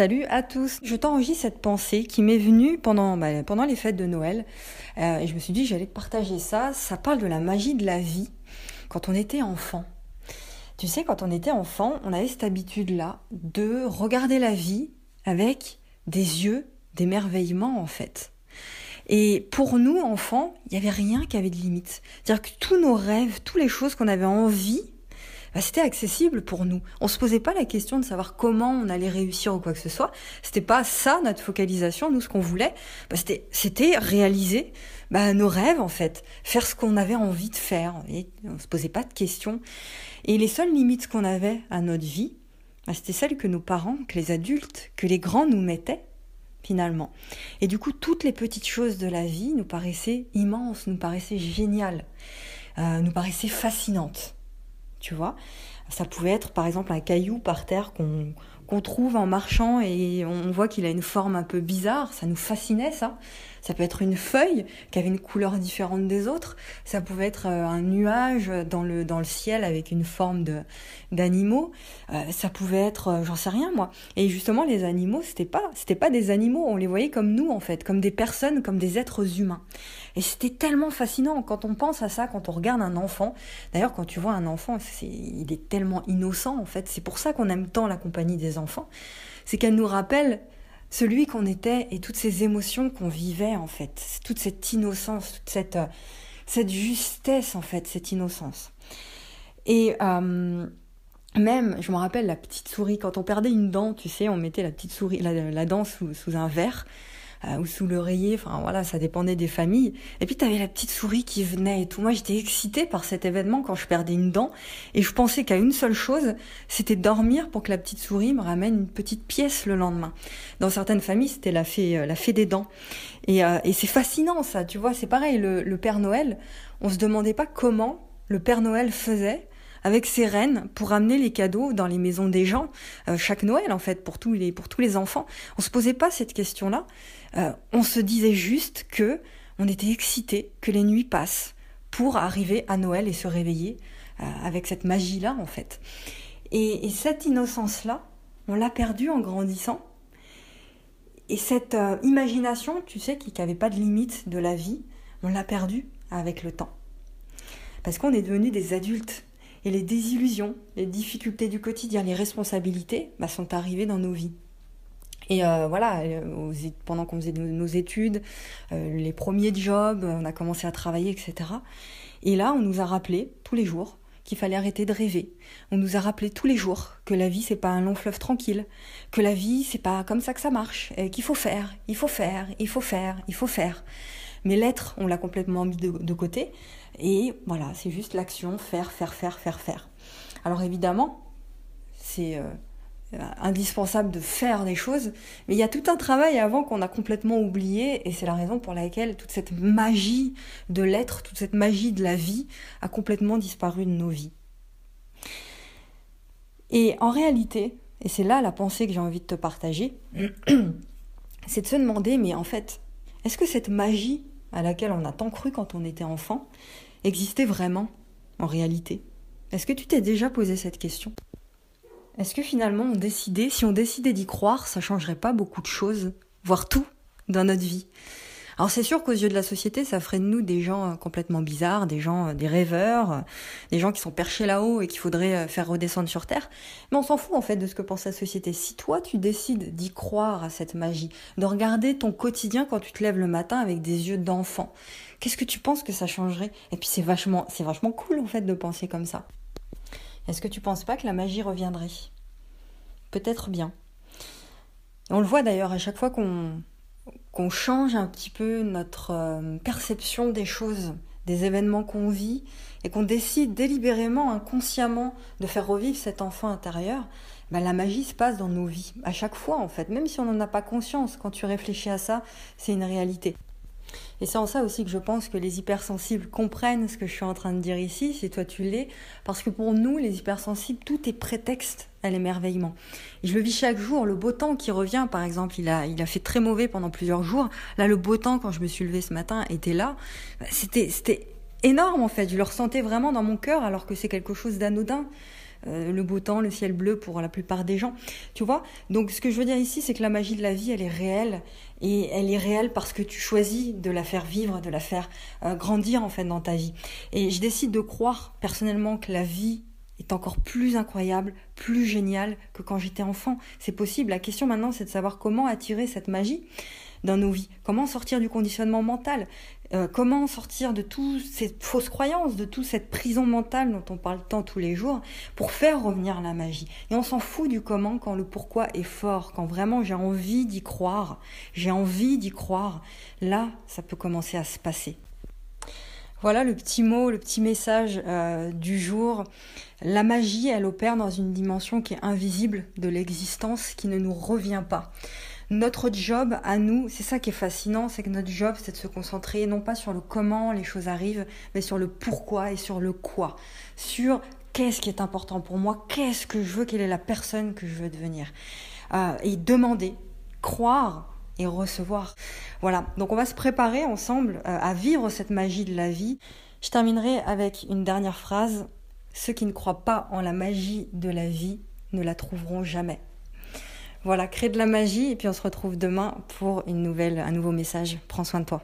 Salut à tous. Je t'enregistre cette pensée qui m'est venue pendant, bah, pendant les fêtes de Noël. Euh, et je me suis dit j'allais partager ça. Ça parle de la magie de la vie quand on était enfant. Tu sais, quand on était enfant, on avait cette habitude-là de regarder la vie avec des yeux d'émerveillement en fait. Et pour nous, enfants, il n'y avait rien qui avait de limite. C'est-à-dire que tous nos rêves, toutes les choses qu'on avait envie bah, c'était accessible pour nous. On se posait pas la question de savoir comment on allait réussir ou quoi que ce soit. C'était pas ça notre focalisation. Nous, ce qu'on voulait, bah, c'était, c'était réaliser bah, nos rêves en fait, faire ce qu'on avait envie de faire. Et on se posait pas de questions. Et les seules limites qu'on avait à notre vie, bah, c'était celles que nos parents, que les adultes, que les grands nous mettaient finalement. Et du coup, toutes les petites choses de la vie nous paraissaient immenses, nous paraissaient géniales, euh, nous paraissaient fascinantes tu vois. Ça pouvait être par exemple un caillou par terre qu'on qu'on trouve en marchant et on voit qu'il a une forme un peu bizarre, ça nous fascinait ça. Ça peut être une feuille qui avait une couleur différente des autres, ça pouvait être euh, un nuage dans le dans le ciel avec une forme de d'animaux, euh, ça pouvait être euh, j'en sais rien moi. Et justement les animaux, c'était pas c'était pas des animaux, on les voyait comme nous en fait, comme des personnes, comme des êtres humains. Et c'était tellement fascinant quand on pense à ça, quand on regarde un enfant. D'ailleurs, quand tu vois un enfant, c'est, il est tellement innocent en fait. C'est pour ça qu'on aime tant la compagnie des enfants. C'est qu'elle nous rappelle celui qu'on était et toutes ces émotions qu'on vivait en fait. Toute cette innocence, toute cette, euh, cette justesse en fait, cette innocence. Et euh, même, je me rappelle la petite souris, quand on perdait une dent, tu sais, on mettait la petite souris, la, dent sous, sous un verre euh, ou sous l'oreiller, enfin voilà, ça dépendait des familles. Et puis tu avais la petite souris qui venait et tout. Moi j'étais excitée par cet événement quand je perdais une dent et je pensais qu'à une seule chose, c'était dormir pour que la petite souris me ramène une petite pièce le lendemain. Dans certaines familles, c'était la fée, euh, la fée des dents. Et, euh, et c'est fascinant ça, tu vois, c'est pareil, le, le Père Noël, on se demandait pas comment le Père Noël faisait avec ses reines pour amener les cadeaux dans les maisons des gens euh, chaque Noël en fait pour tous les pour tous les enfants. On se posait pas cette question-là. Euh, on se disait juste que on était excité que les nuits passent pour arriver à Noël et se réveiller euh, avec cette magie-là en fait. Et, et cette innocence-là, on l'a perdue en grandissant. Et cette imagination, tu sais, qui n'avait pas de limite de la vie, on l'a perdue avec le temps. Parce qu'on est devenus des adultes et les désillusions, les difficultés du quotidien, les responsabilités bah, sont arrivées dans nos vies. Et euh, voilà, euh, pendant qu'on faisait nos études, euh, les premiers jobs, on a commencé à travailler, etc. Et là, on nous a rappelé tous les jours qu'il fallait arrêter de rêver. On nous a rappelé tous les jours que la vie c'est pas un long fleuve tranquille, que la vie c'est pas comme ça que ça marche, qu'il faut faire, il faut faire, il faut faire, il faut faire. Mais l'être, on l'a complètement mis de, côté. Et voilà, c'est juste l'action, faire, faire, faire, faire, faire. Alors évidemment, c'est euh, indispensable de faire des choses, mais il y a tout un travail avant qu'on a complètement oublié, et c'est la raison pour laquelle toute cette magie de l'être, toute cette magie de la vie a complètement disparu de nos vies. Et en réalité, et c'est là la pensée que j'ai envie de te partager, c'est de se demander, mais en fait, est-ce que cette magie à laquelle on a tant cru quand on était enfant existait vraiment en réalité? Est-ce que tu t'es déjà posé cette question? Est-ce que finalement on décidait, si on décidait d'y croire, ça changerait pas beaucoup de choses, voire tout dans notre vie? Alors c'est sûr qu'aux yeux de la société, ça ferait de nous des gens euh, complètement bizarres, des gens, euh, des rêveurs, euh, des gens qui sont perchés là-haut et qu'il faudrait faire redescendre sur Terre. Mais on s'en fout en fait de ce que pense la société. Si toi tu décides d'y croire à cette magie, de regarder ton quotidien quand tu te lèves le matin avec des yeux d'enfant, qu'est-ce que tu penses que ça changerait? Et puis c'est vachement, c'est vachement cool en fait de penser comme ça. Est-ce que tu penses pas que la magie reviendrait? Peut-être bien. On le voit d'ailleurs à chaque fois qu'on qu'on change un petit peu notre euh, perception des choses, des événements qu'on vit, et qu'on décide délibérément, inconsciemment, de faire revivre cet enfant intérieur, ben la magie se passe dans nos vies, à chaque fois en fait, même si on n'en a pas conscience, quand tu réfléchis à ça, c'est une réalité. Et c'est en ça aussi que je pense que les hypersensibles comprennent ce que je suis en train de dire ici, si toi tu l'es, parce que pour nous, les hypersensibles, tout est prétexte à l'émerveillement. Et je le vis chaque jour, le beau temps qui revient, par exemple, il a, il a fait très mauvais pendant plusieurs jours. Là, le beau temps, quand je me suis levée ce matin, était là. C'était, c'était énorme en fait. Je le ressentais vraiment dans mon cœur, alors que c'est quelque chose d'anodin. Euh, le beau temps, le ciel bleu pour la plupart des gens. Tu vois Donc ce que je veux dire ici, c'est que la magie de la vie, elle est réelle. Et elle est réelle parce que tu choisis de la faire vivre, de la faire euh, grandir en fait dans ta vie. Et je décide de croire personnellement que la vie est encore plus incroyable, plus géniale que quand j'étais enfant. C'est possible. La question maintenant, c'est de savoir comment attirer cette magie dans nos vies, comment sortir du conditionnement mental, euh, comment sortir de toutes ces fausses croyances, de toute cette prison mentale dont on parle tant tous les jours, pour faire revenir la magie? Et on s'en fout du comment quand le pourquoi est fort, quand vraiment j'ai envie d'y croire, j'ai envie d'y croire, là, ça peut commencer à se passer. Voilà le petit mot, le petit message euh, du jour. La magie, elle opère dans une dimension qui est invisible de l'existence, qui ne nous revient pas. Notre job à nous, c'est ça qui est fascinant, c'est que notre job, c'est de se concentrer non pas sur le comment les choses arrivent, mais sur le pourquoi et sur le quoi. Sur qu'est-ce qui est important pour moi, qu'est-ce que je veux, quelle est la personne que je veux devenir. Euh, et demander, croire et recevoir. Voilà, donc on va se préparer ensemble euh, à vivre cette magie de la vie. Je terminerai avec une dernière phrase. Ceux qui ne croient pas en la magie de la vie ne la trouveront jamais. Voilà, crée de la magie et puis on se retrouve demain pour une nouvelle, un nouveau message. Prends soin de toi.